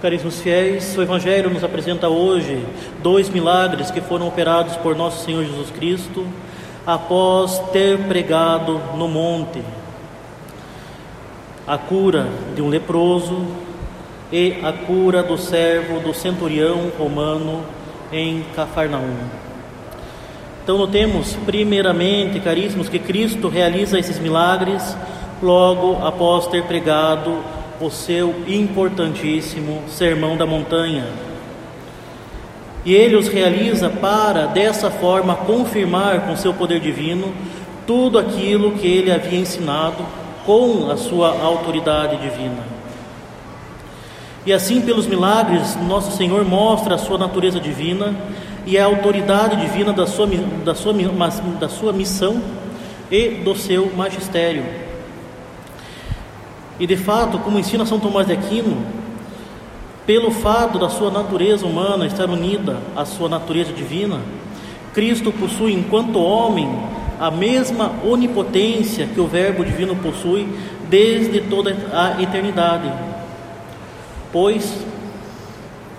Caríssimos fiéis, o Evangelho nos apresenta hoje dois milagres que foram operados por nosso Senhor Jesus Cristo após ter pregado no monte a cura de um leproso e a cura do servo do centurião romano em Cafarnaum. Então, notemos, primeiramente, caríssimos, que Cristo realiza esses milagres logo após ter pregado o seu importantíssimo Sermão da Montanha. E ele os realiza para, dessa forma, confirmar com seu poder divino tudo aquilo que ele havia ensinado com a sua autoridade divina. E assim, pelos milagres, nosso Senhor mostra a sua natureza divina e a autoridade divina da sua, da sua, da sua missão e do seu magistério. E de fato, como ensina São Tomás de Aquino, pelo fato da sua natureza humana estar unida à sua natureza divina, Cristo possui, enquanto homem, a mesma onipotência que o Verbo divino possui desde toda a eternidade. Pois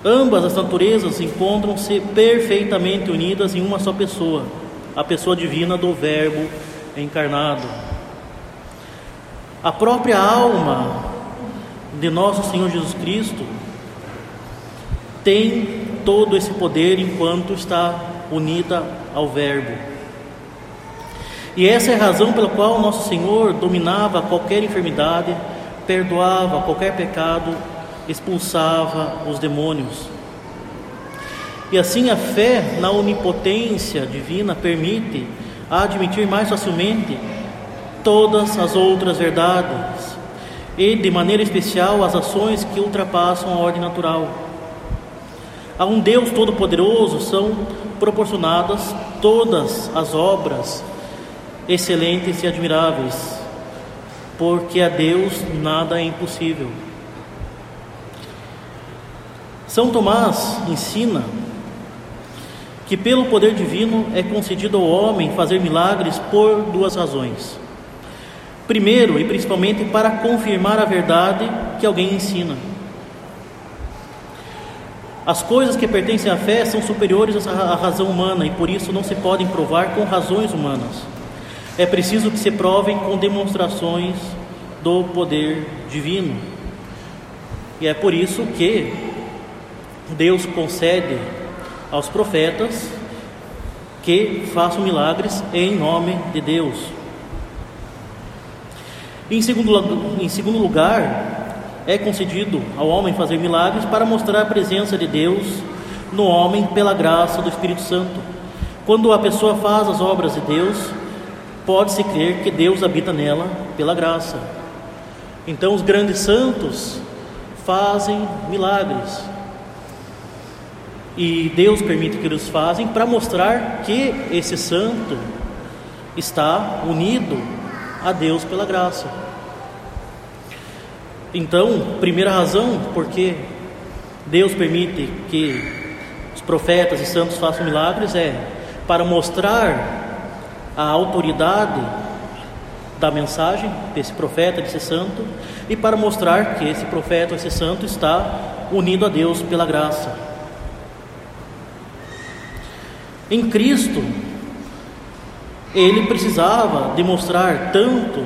ambas as naturezas encontram-se perfeitamente unidas em uma só pessoa, a pessoa divina do Verbo encarnado. A própria alma de nosso Senhor Jesus Cristo tem todo esse poder enquanto está unida ao Verbo. E essa é a razão pela qual nosso Senhor dominava qualquer enfermidade, perdoava qualquer pecado, expulsava os demônios. E assim a fé na onipotência divina permite admitir mais facilmente todas as outras verdades e, de maneira especial, as ações que ultrapassam a ordem natural. A um Deus Todo-Poderoso são proporcionadas todas as obras excelentes e admiráveis, porque a Deus nada é impossível. São Tomás ensina que, pelo poder divino, é concedido ao homem fazer milagres por duas razões. Primeiro e principalmente para confirmar a verdade que alguém ensina. As coisas que pertencem à fé são superiores à razão humana e por isso não se podem provar com razões humanas. É preciso que se provem com demonstrações do poder divino. E é por isso que Deus concede aos profetas que façam milagres em nome de Deus. Em segundo, em segundo lugar, é concedido ao homem fazer milagres para mostrar a presença de Deus no homem pela graça do Espírito Santo. Quando a pessoa faz as obras de Deus, pode-se crer que Deus habita nela pela graça. Então, os grandes santos fazem milagres. E Deus permite que eles fazem para mostrar que esse santo está unido a Deus pela graça. Então, primeira razão porque Deus permite que os profetas e santos façam milagres é para mostrar a autoridade da mensagem desse profeta, desse santo, e para mostrar que esse profeta, esse santo está unido a Deus pela graça. Em Cristo, ele precisava demonstrar tanto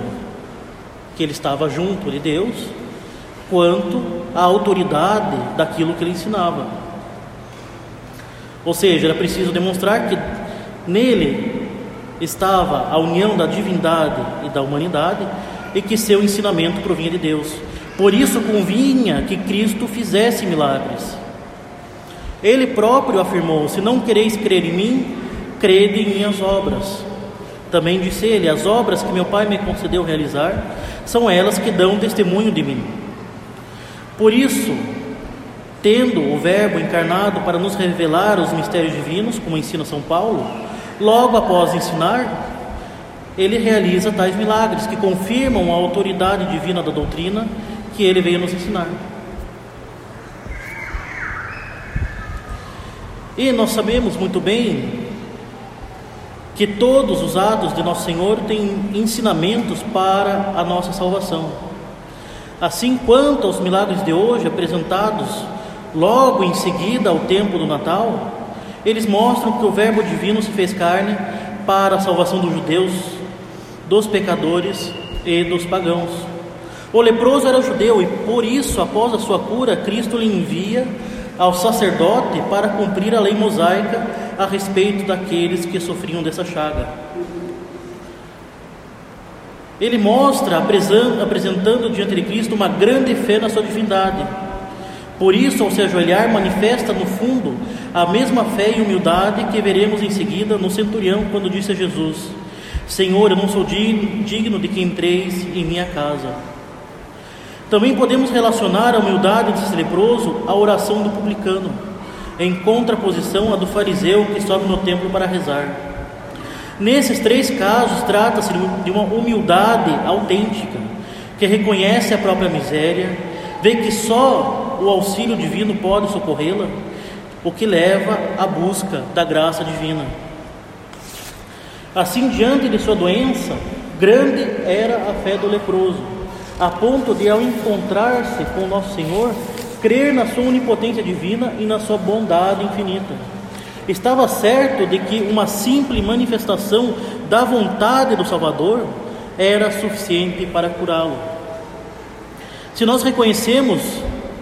que ele estava junto de Deus, quanto a autoridade daquilo que ele ensinava. Ou seja, era preciso demonstrar que nele estava a união da divindade e da humanidade e que seu ensinamento provinha de Deus. Por isso convinha que Cristo fizesse milagres. Ele próprio afirmou: Se não quereis crer em mim, crede em minhas obras. Também disse ele: As obras que meu Pai me concedeu realizar são elas que dão testemunho de mim. Por isso, tendo o Verbo encarnado para nos revelar os mistérios divinos, como ensina São Paulo, logo após ensinar, ele realiza tais milagres que confirmam a autoridade divina da doutrina que ele veio nos ensinar. E nós sabemos muito bem que todos os atos de Nosso Senhor têm ensinamentos para a nossa salvação. Assim quanto aos milagres de hoje apresentados logo em seguida ao tempo do Natal, eles mostram que o Verbo divino se fez carne para a salvação dos judeus, dos pecadores e dos pagãos. O leproso era judeu e por isso, após a sua cura, Cristo lhe envia ao sacerdote para cumprir a lei mosaica a respeito daqueles que sofriam dessa chaga. Ele mostra, apresentando diante de Cristo, uma grande fé na sua divindade. Por isso, ao se ajoelhar, manifesta no fundo a mesma fé e humildade que veremos em seguida no centurião, quando disse a Jesus: Senhor, eu não sou digno de que entreis em minha casa também podemos relacionar a humildade desse leproso à oração do publicano, em contraposição à do fariseu que sobe no templo para rezar. Nesses três casos, trata-se de uma humildade autêntica, que reconhece a própria miséria, vê que só o auxílio divino pode socorrê-la, o que leva à busca da graça divina. Assim, diante de sua doença, grande era a fé do leproso a ponto de, ao encontrar-se com Nosso Senhor, crer na sua onipotência divina e na sua bondade infinita. Estava certo de que uma simples manifestação da vontade do Salvador era suficiente para curá-lo. Se nós reconhecemos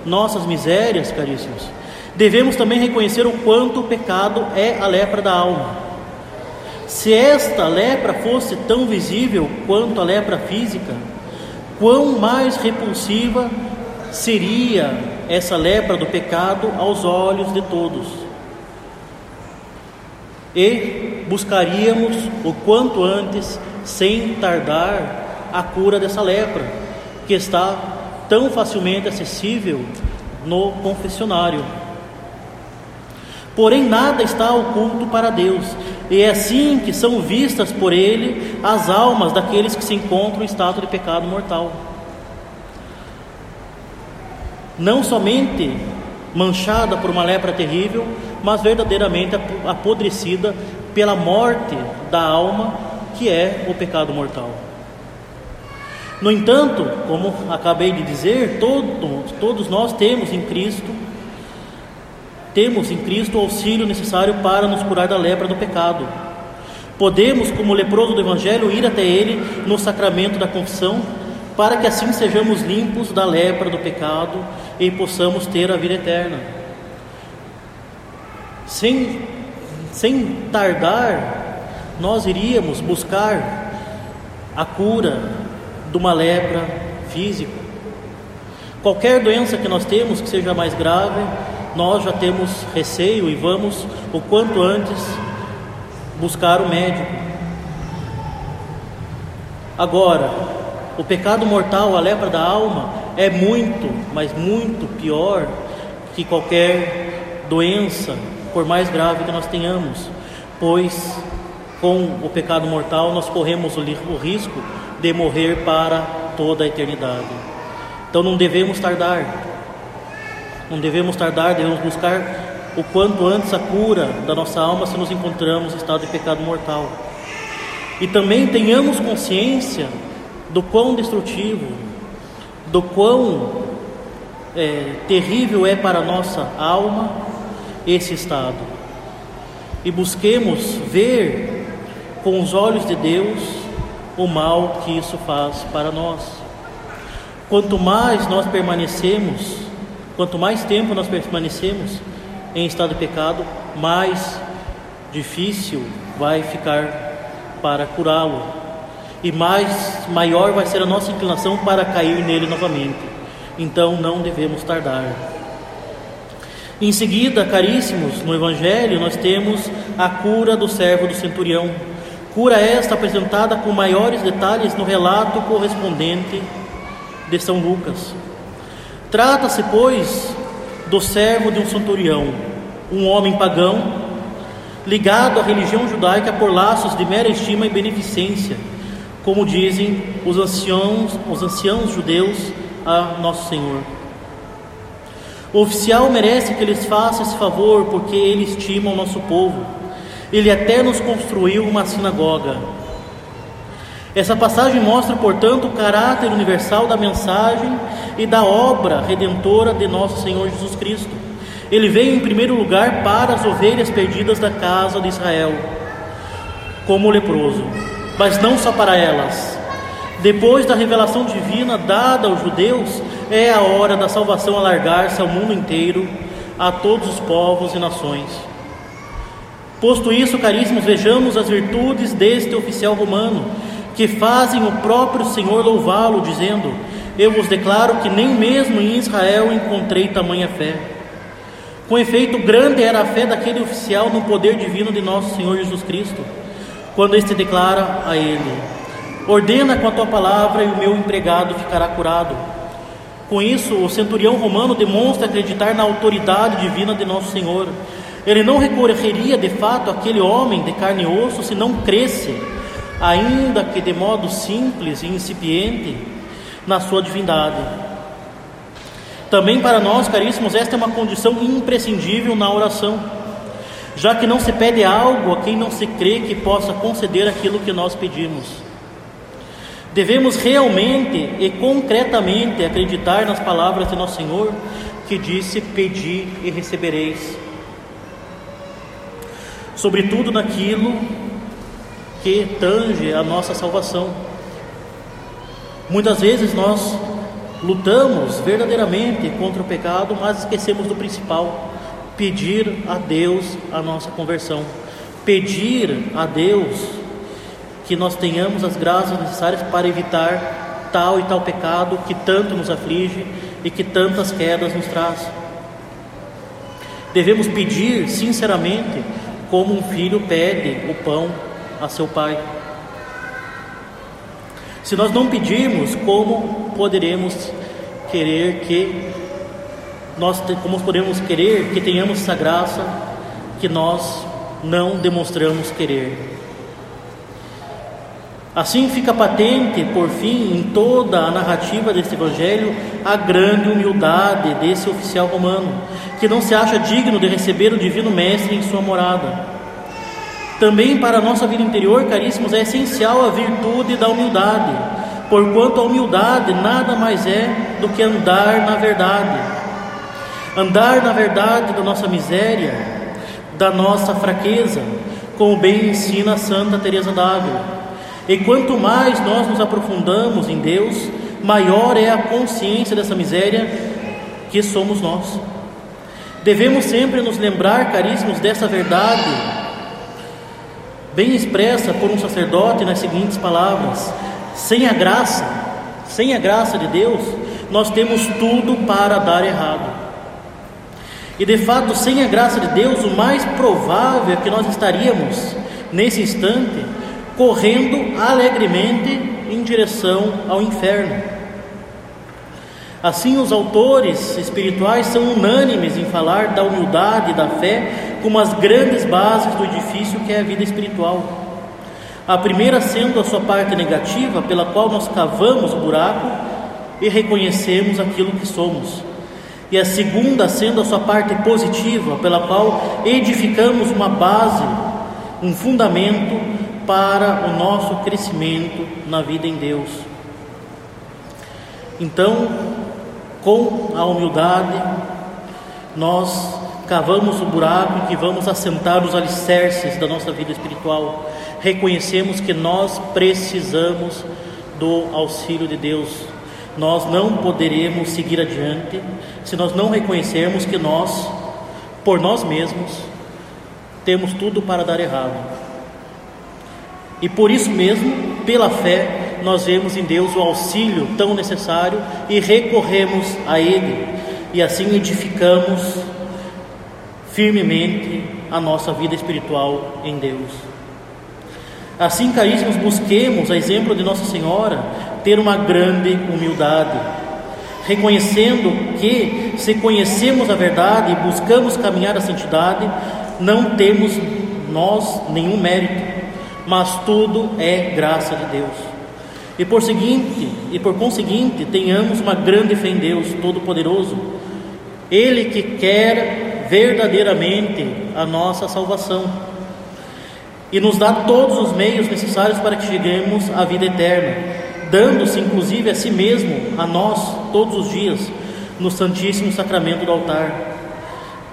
nossas misérias, caríssimos, devemos também reconhecer o quanto o pecado é a lepra da alma. Se esta lepra fosse tão visível quanto a lepra física, quão mais repulsiva seria essa lepra do pecado aos olhos de todos. E buscaríamos o quanto antes, sem tardar, a cura dessa lepra, que está tão facilmente acessível no confessionário. Porém, nada está oculto para Deus, e é assim que são vistas por Ele as almas daqueles que se encontram em estado de pecado mortal. Não somente manchada por uma lepra terrível, mas verdadeiramente apodrecida pela morte da alma, que é o pecado mortal. No entanto, como acabei de dizer, todos, todos nós temos em Cristo temos em Cristo o auxílio necessário para nos curar da lepra do pecado. Podemos, como leproso do Evangelho, ir até Ele no sacramento da confissão, para que assim sejamos limpos da lepra do pecado e possamos ter a vida eterna. Sem, sem tardar, nós iríamos buscar a cura de uma lepra física. Qualquer doença que nós temos que seja mais grave, nós já temos receio e vamos o quanto antes buscar o médico. Agora, o pecado mortal, a lepra da alma, é muito, mas muito pior que qualquer doença, por mais grave que nós tenhamos, pois com o pecado mortal nós corremos o risco de morrer para toda a eternidade. Então não devemos tardar, não devemos tardar, devemos buscar o quanto antes a cura da nossa alma se nos encontramos em estado de pecado mortal. E também tenhamos consciência do quão destrutivo, do quão é, terrível é para a nossa alma esse estado. E busquemos ver com os olhos de Deus o mal que isso faz para nós. Quanto mais nós permanecemos Quanto mais tempo nós permanecemos em estado de pecado, mais difícil vai ficar para curá-lo e mais maior vai ser a nossa inclinação para cair nele novamente. Então não devemos tardar. Em seguida, caríssimos, no Evangelho nós temos a cura do servo do centurião. Cura esta apresentada com maiores detalhes no relato correspondente de São Lucas. Trata-se, pois, do servo de um centurião, um homem pagão, ligado à religião judaica por laços de mera estima e beneficência, como dizem os anciãos, os anciãos judeus a Nosso Senhor. O oficial merece que lhes faça esse favor porque ele estima o nosso povo. Ele até nos construiu uma sinagoga. Essa passagem mostra, portanto, o caráter universal da mensagem e da obra redentora de nosso Senhor Jesus Cristo. Ele veio em primeiro lugar para as ovelhas perdidas da casa de Israel, como leproso, mas não só para elas. Depois da revelação divina dada aos judeus, é a hora da salvação alargar-se ao mundo inteiro, a todos os povos e nações. Posto isso, caríssimos, vejamos as virtudes deste oficial romano, que fazem o próprio Senhor louvá-lo, dizendo: Eu vos declaro que nem mesmo em Israel encontrei tamanha fé. Com efeito, grande era a fé daquele oficial no poder divino de nosso Senhor Jesus Cristo, quando este declara a ele: Ordena com a tua palavra e o meu empregado ficará curado. Com isso, o centurião romano demonstra acreditar na autoridade divina de nosso Senhor ele não recorreria de fato àquele homem de carne e osso se não cresce, ainda que de modo simples e incipiente, na sua divindade. Também para nós, caríssimos, esta é uma condição imprescindível na oração, já que não se pede algo a quem não se crê que possa conceder aquilo que nós pedimos. Devemos realmente e concretamente acreditar nas palavras de nosso Senhor, que disse: Pedi e recebereis sobretudo naquilo que tange a nossa salvação. Muitas vezes nós lutamos verdadeiramente contra o pecado, mas esquecemos do principal: pedir a Deus a nossa conversão, pedir a Deus que nós tenhamos as graças necessárias para evitar tal e tal pecado que tanto nos aflige e que tantas quedas nos traz. Devemos pedir sinceramente como um filho pede o pão a seu pai. Se nós não pedirmos, como poderemos querer que nós como podemos querer que tenhamos essa graça que nós não demonstramos querer? Assim fica patente, por fim, em toda a narrativa deste Evangelho, a grande humildade desse oficial romano, que não se acha digno de receber o Divino Mestre em sua morada. Também para a nossa vida interior, caríssimos, é essencial a virtude da humildade, porquanto a humildade nada mais é do que andar na verdade. Andar na verdade da nossa miséria, da nossa fraqueza, como bem ensina Santa Teresa d'Ávila. E quanto mais nós nos aprofundamos em Deus, maior é a consciência dessa miséria que somos nós. Devemos sempre nos lembrar, caríssimos, dessa verdade, bem expressa por um sacerdote nas seguintes palavras: sem a graça, sem a graça de Deus, nós temos tudo para dar errado. E de fato, sem a graça de Deus, o mais provável é que nós estaríamos, nesse instante, correndo alegremente em direção ao inferno. Assim, os autores espirituais são unânimes em falar da humildade e da fé como as grandes bases do edifício que é a vida espiritual. A primeira sendo a sua parte negativa, pela qual nós cavamos o buraco e reconhecemos aquilo que somos. E a segunda sendo a sua parte positiva, pela qual edificamos uma base, um fundamento para o nosso crescimento na vida em Deus. Então, com a humildade, nós cavamos o buraco em que vamos assentar os alicerces da nossa vida espiritual. Reconhecemos que nós precisamos do auxílio de Deus. Nós não poderemos seguir adiante se nós não reconhecermos que nós, por nós mesmos, temos tudo para dar errado. E por isso mesmo, pela fé, nós vemos em Deus o auxílio tão necessário e recorremos a Ele, e assim edificamos firmemente a nossa vida espiritual em Deus. Assim, caríssimos, busquemos, a exemplo de Nossa Senhora, ter uma grande humildade, reconhecendo que, se conhecemos a verdade e buscamos caminhar a santidade, não temos nós nenhum mérito, mas tudo é graça de Deus. E por seguinte, e por conseguinte, tenhamos uma grande fé em Deus Todo-Poderoso, Ele que quer verdadeiramente a nossa salvação e nos dá todos os meios necessários para que cheguemos à vida eterna, dando-se inclusive a si mesmo, a nós, todos os dias, no Santíssimo Sacramento do altar.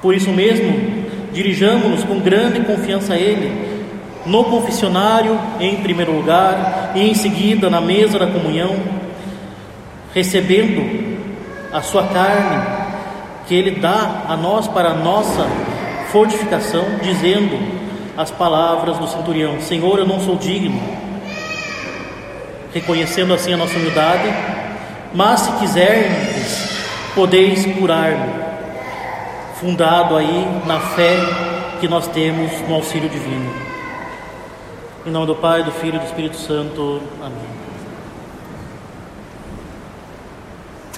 Por isso mesmo, dirijamos-nos com grande confiança a Ele, no confessionário em primeiro lugar e em seguida na mesa da comunhão, recebendo a Sua carne que Ele dá a nós para a nossa fortificação, dizendo as palavras do centurião: Senhor, eu não sou digno, reconhecendo assim a nossa humildade, mas se quiserdes, podeis curar-me fundado aí na fé que nós temos no auxílio divino. Em nome do Pai, do Filho e do Espírito Santo. Amém.